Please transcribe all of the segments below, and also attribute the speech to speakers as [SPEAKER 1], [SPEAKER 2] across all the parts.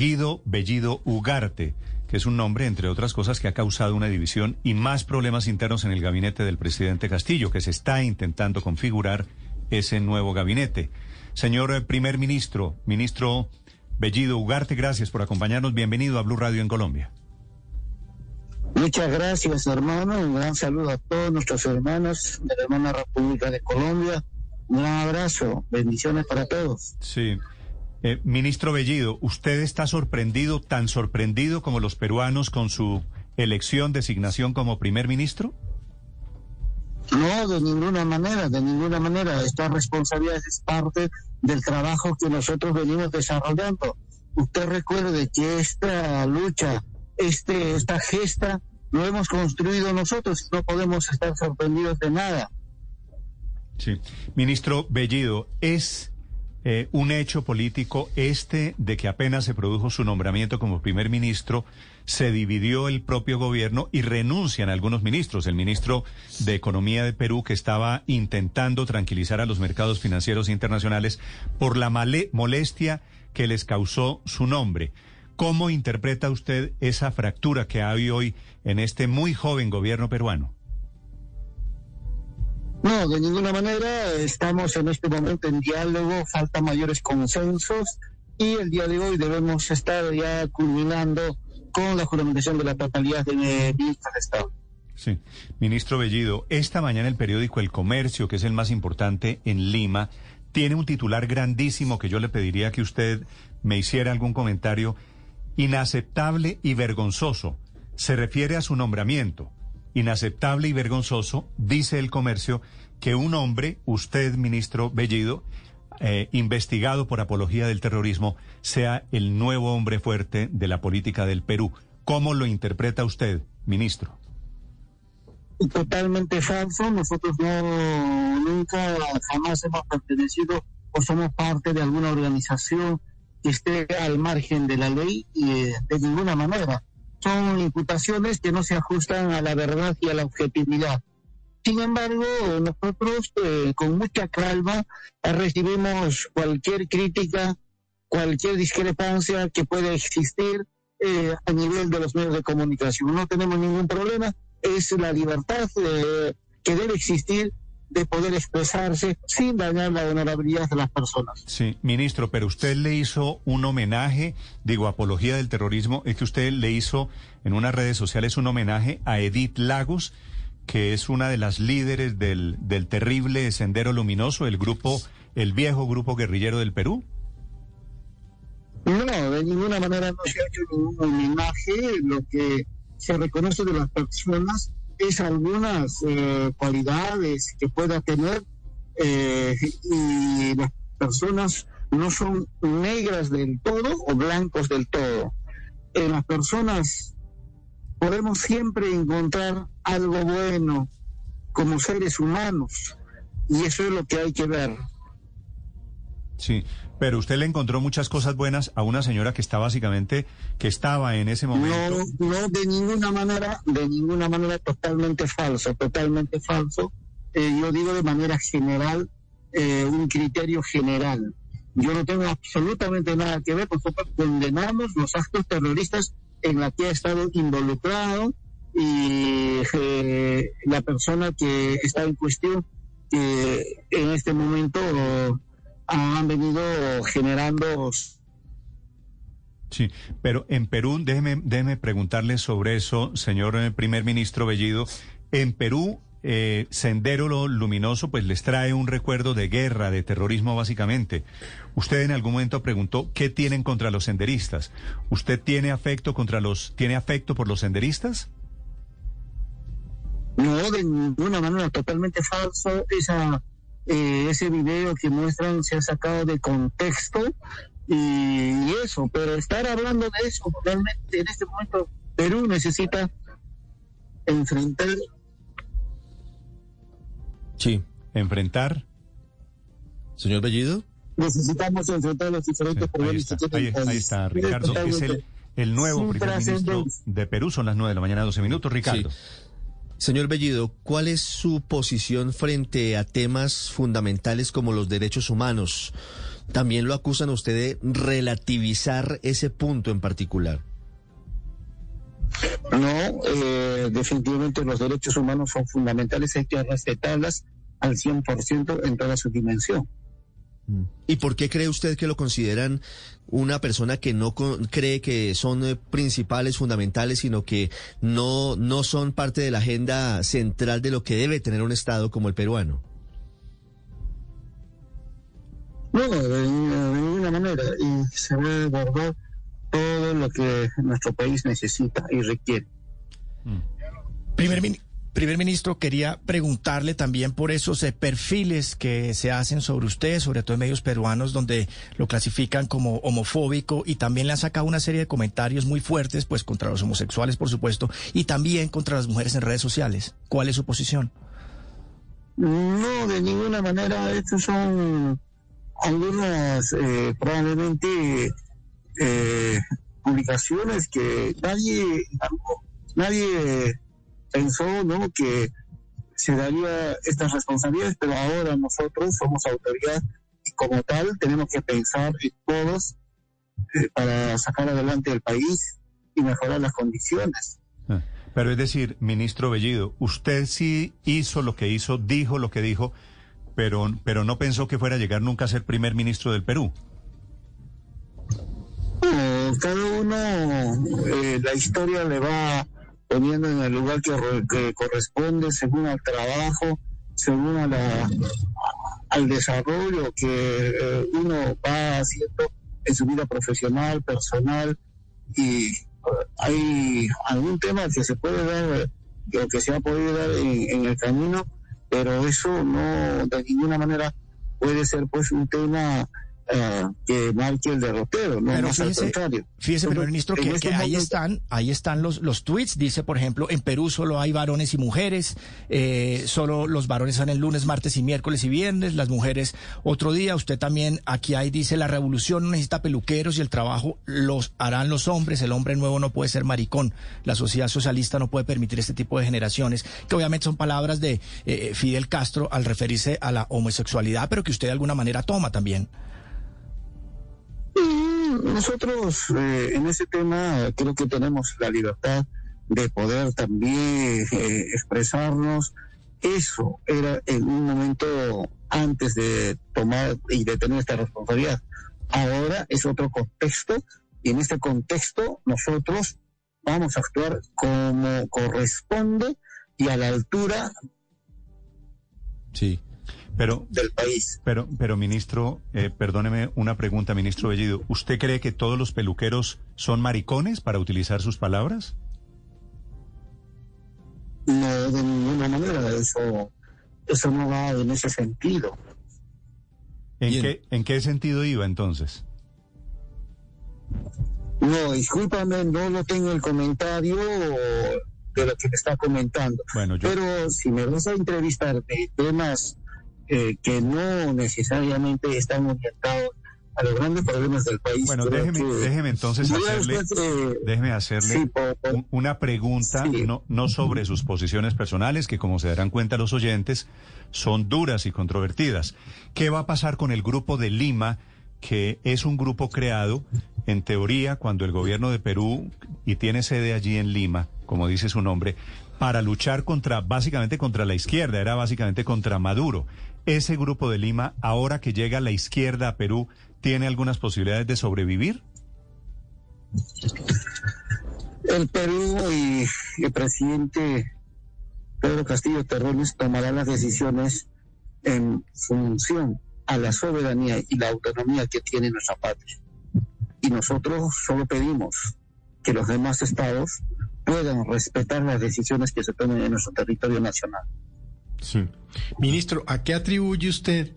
[SPEAKER 1] Guido Bellido Ugarte, que es un nombre, entre otras cosas, que ha causado una división y más problemas internos en el gabinete del presidente Castillo, que se está intentando configurar ese nuevo gabinete. Señor eh, primer ministro, ministro Bellido Ugarte, gracias por acompañarnos. Bienvenido a Blue Radio en Colombia.
[SPEAKER 2] Muchas gracias, hermano. Un gran saludo a todos nuestros hermanos de la hermana República de Colombia. Un gran abrazo. Bendiciones para todos.
[SPEAKER 1] Sí. Eh, ministro Bellido, ¿usted está sorprendido, tan sorprendido como los peruanos con su elección, designación como primer ministro?
[SPEAKER 2] No, de ninguna manera, de ninguna manera. Esta responsabilidad es parte del trabajo que nosotros venimos desarrollando. Usted recuerde que esta lucha, este, esta gesta, lo hemos construido nosotros y no podemos estar sorprendidos de nada.
[SPEAKER 1] Sí. Ministro Bellido, ¿es eh, un hecho político este de que apenas se produjo su nombramiento como primer ministro, se dividió el propio gobierno y renuncian algunos ministros. El ministro de Economía de Perú, que estaba intentando tranquilizar a los mercados financieros internacionales por la molestia que les causó su nombre. ¿Cómo interpreta usted esa fractura que hay hoy en este muy joven gobierno peruano?
[SPEAKER 2] No, de ninguna manera. Estamos en este momento en diálogo, falta mayores consensos y el día de hoy debemos estar ya culminando con la juramentación de la totalidad de ministros de Estado.
[SPEAKER 1] Sí, ministro Bellido, esta mañana el periódico El Comercio, que es el más importante en Lima, tiene un titular grandísimo que yo le pediría que usted me hiciera algún comentario. Inaceptable y vergonzoso. Se refiere a su nombramiento inaceptable y vergonzoso, dice el comercio, que un hombre, usted, ministro Bellido, eh, investigado por apología del terrorismo, sea el nuevo hombre fuerte de la política del Perú. ¿Cómo lo interpreta usted, ministro?
[SPEAKER 2] Totalmente falso. Nosotros no nunca jamás hemos pertenecido o somos parte de alguna organización que esté al margen de la ley y eh, de ninguna manera son imputaciones que no se ajustan a la verdad y a la objetividad. Sin embargo, nosotros eh, con mucha calma recibimos cualquier crítica, cualquier discrepancia que pueda existir eh, a nivel de los medios de comunicación. No tenemos ningún problema, es la libertad eh, que debe existir de poder expresarse sin dañar la honorabilidad de las personas.
[SPEAKER 1] Sí, ministro, pero usted le hizo un homenaje, digo, apología del terrorismo, es que usted le hizo en unas redes sociales un homenaje a Edith Lagos, que es una de las líderes del, del terrible Sendero Luminoso, el grupo, el viejo grupo guerrillero del Perú.
[SPEAKER 2] No, de ninguna manera no se ha hecho ningún homenaje, lo que se reconoce de las personas es algunas eh, cualidades que pueda tener eh, y las personas no son negras del todo o blancos del todo. En las personas podemos siempre encontrar algo bueno como seres humanos y eso es lo que hay que ver.
[SPEAKER 1] Sí, pero usted le encontró muchas cosas buenas a una señora que está básicamente, que estaba en ese momento.
[SPEAKER 2] No, no, de ninguna manera, de ninguna manera totalmente falso, totalmente falso. Eh, yo digo de manera general, eh, un criterio general. Yo no tengo absolutamente nada que ver, nosotros condenamos los actos terroristas en la que ha estado involucrado y eh, la persona que está en cuestión, que en este momento han venido generando...
[SPEAKER 1] Sí, pero en Perú, déjeme, déjeme preguntarle sobre eso, señor eh, primer ministro Bellido. En Perú, eh, Sendero Luminoso, pues les trae un recuerdo de guerra, de terrorismo básicamente. Usted en algún momento preguntó qué tienen contra los senderistas. ¿Usted tiene afecto contra los, tiene afecto por los senderistas?
[SPEAKER 2] No, de ninguna manera, totalmente falso. Esa eh, ese video que muestran se ha sacado de contexto y, eso, pero estar hablando de eso, realmente en este momento Perú necesita enfrentar.
[SPEAKER 1] Sí, enfrentar.
[SPEAKER 3] Señor Bellido.
[SPEAKER 2] Necesitamos enfrentar los diferentes problemas.
[SPEAKER 1] Ahí está, ahí, está Ricardo, es el, el nuevo primer ministro de Perú, son las nueve de la mañana, 12 minutos. Ricardo.
[SPEAKER 3] Señor Bellido, ¿cuál es su posición frente a temas fundamentales como los derechos humanos? también lo acusan a usted de relativizar ese punto en particular.
[SPEAKER 2] No, eh, definitivamente los derechos humanos son fundamentales, hay que respetarlas al 100% en toda su dimensión.
[SPEAKER 3] ¿Y por qué cree usted que lo consideran una persona que no cree que son eh, principales, fundamentales, sino que no, no son parte de la agenda central de lo que debe tener un Estado como el peruano?
[SPEAKER 2] No, de, ninguna manera. Y se debe abordar todo lo que nuestro país necesita y requiere.
[SPEAKER 4] Primer ministro. Primer ministro, quería preguntarle también por esos eh, perfiles que se hacen sobre usted, sobre todo en medios peruanos, donde lo clasifican como homofóbico y también le han sacado una serie de comentarios muy fuertes, pues contra los homosexuales, por supuesto, y también contra las mujeres en redes sociales. ¿Cuál es su posición?
[SPEAKER 2] No, de ninguna manera. Estos son algunas, eh, probablemente, eh, publicaciones que nadie, nadie pensó ¿no? que se daría estas responsabilidades, pero ahora nosotros somos autoridad y como tal tenemos que pensar en todos eh, para sacar adelante el país y mejorar las condiciones.
[SPEAKER 1] Ah, pero es decir, ministro Bellido, usted sí hizo lo que hizo, dijo lo que dijo, pero, pero no pensó que fuera a llegar nunca a ser primer ministro del Perú.
[SPEAKER 2] cada uno, eh, la historia le va poniendo en el lugar que, corresponde según al trabajo, según a al desarrollo que eh, uno va haciendo en su vida profesional, personal, y eh, hay algún tema que se puede dar, o que se ha podido dar en, el camino, pero eso no de ninguna manera puede ser pues un tema eh, que marque el derrotero, no
[SPEAKER 4] Pero
[SPEAKER 2] fíjese,
[SPEAKER 4] Fíjese, primer ministro, que, este ahí están, ahí están los, los tweets. Dice, por ejemplo, en Perú solo hay varones y mujeres, eh, solo los varones son el lunes, martes y miércoles y viernes, las mujeres otro día. Usted también, aquí ahí dice, la revolución no necesita peluqueros y el trabajo los harán los hombres. El hombre nuevo no puede ser maricón. La sociedad socialista no puede permitir este tipo de generaciones, que obviamente son palabras de eh, Fidel Castro al referirse a la homosexualidad, pero que usted de alguna manera toma también.
[SPEAKER 2] Nosotros eh, en ese tema creo que tenemos la libertad de poder también eh, expresarnos. Eso era en un momento antes de tomar y de tener esta responsabilidad. Ahora es otro contexto y en este contexto nosotros vamos a actuar como corresponde y a la altura
[SPEAKER 1] sí pero,
[SPEAKER 2] del país.
[SPEAKER 1] Pero, pero ministro, eh, perdóneme una pregunta, ministro Bellido. ¿Usted cree que todos los peluqueros son maricones para utilizar sus palabras?
[SPEAKER 2] No, de ninguna manera. Eso, eso no va en ese sentido.
[SPEAKER 1] ¿En qué, ¿En qué sentido iba entonces?
[SPEAKER 2] No, discúlpame, no lo tengo el comentario de lo que me está comentando. Bueno, Pero si me vas a entrevistar de temas eh, que no necesariamente están orientados a los grandes problemas del país.
[SPEAKER 1] Bueno, déjeme, déjeme entonces hacerle, déjeme hacerle una pregunta, no, no sobre sus posiciones personales, que como se darán cuenta los oyentes, son duras y controvertidas. ¿Qué va a pasar con el grupo de Lima, que es un grupo creado, en teoría, cuando el gobierno de Perú, y tiene sede allí en Lima, como dice su nombre, para luchar contra, básicamente contra la izquierda, era básicamente contra Maduro ese grupo de Lima, ahora que llega a la izquierda a Perú, tiene algunas posibilidades de sobrevivir?
[SPEAKER 2] El Perú y el presidente Pedro Castillo Terrones tomará las decisiones en función a la soberanía y la autonomía que tiene nuestra patria. Y nosotros solo pedimos que los demás estados puedan respetar las decisiones que se tomen en nuestro territorio nacional.
[SPEAKER 5] Sí. Ministro, ¿a qué atribuye usted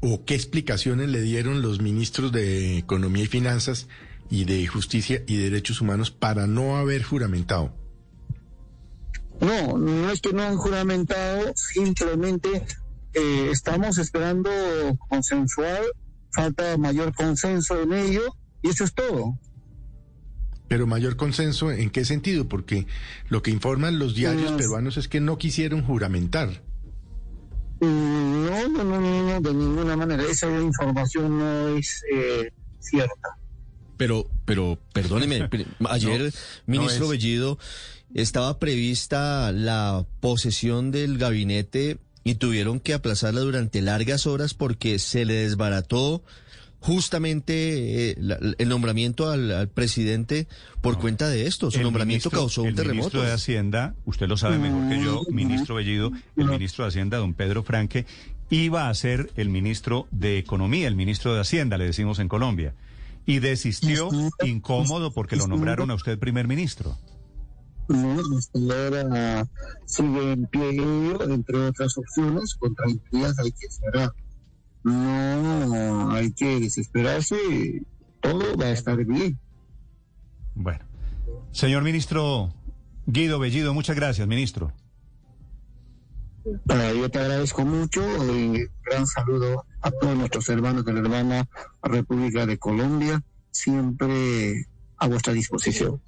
[SPEAKER 5] o qué explicaciones le dieron los ministros de Economía y Finanzas y de Justicia y Derechos Humanos para no haber juramentado?
[SPEAKER 2] No, no es que no han juramentado, simplemente eh, estamos esperando consensuar, falta mayor consenso en ello y eso es todo.
[SPEAKER 5] Pero mayor consenso, ¿en qué sentido? Porque lo que informan los diarios peruanos es que no quisieron juramentar.
[SPEAKER 2] No, no, no, no, de ninguna manera. Esa información no es eh, cierta.
[SPEAKER 3] Pero, pero, perdóneme, ayer, ministro Bellido, estaba prevista la posesión del gabinete y tuvieron que aplazarla durante largas horas porque se le desbarató justamente eh, el nombramiento al, presidente por cuenta de esto. Su nombramiento causó un terremoto. El
[SPEAKER 1] ministro de Hacienda, usted lo sabe mejor que yo, ministro Bellido, el ministro de Hacienda, don Pedro Franque, iba a ser el ministro de Economía, el ministro de Hacienda, le decimos en Colombia, y desistió incómodo porque lo nombraron a usted primer ministro.
[SPEAKER 2] No, ahora sigue en pie entre otras opciones, con tranquilidad hay que cerrar. No hay que desesperarse, todo va a estar bien.
[SPEAKER 1] Bueno, señor ministro Guido Bellido, muchas gracias, ministro.
[SPEAKER 2] yo te agradezco mucho y gran saludo a todos nuestros hermanos de la hermana República de Colombia, siempre a vuestra disposición.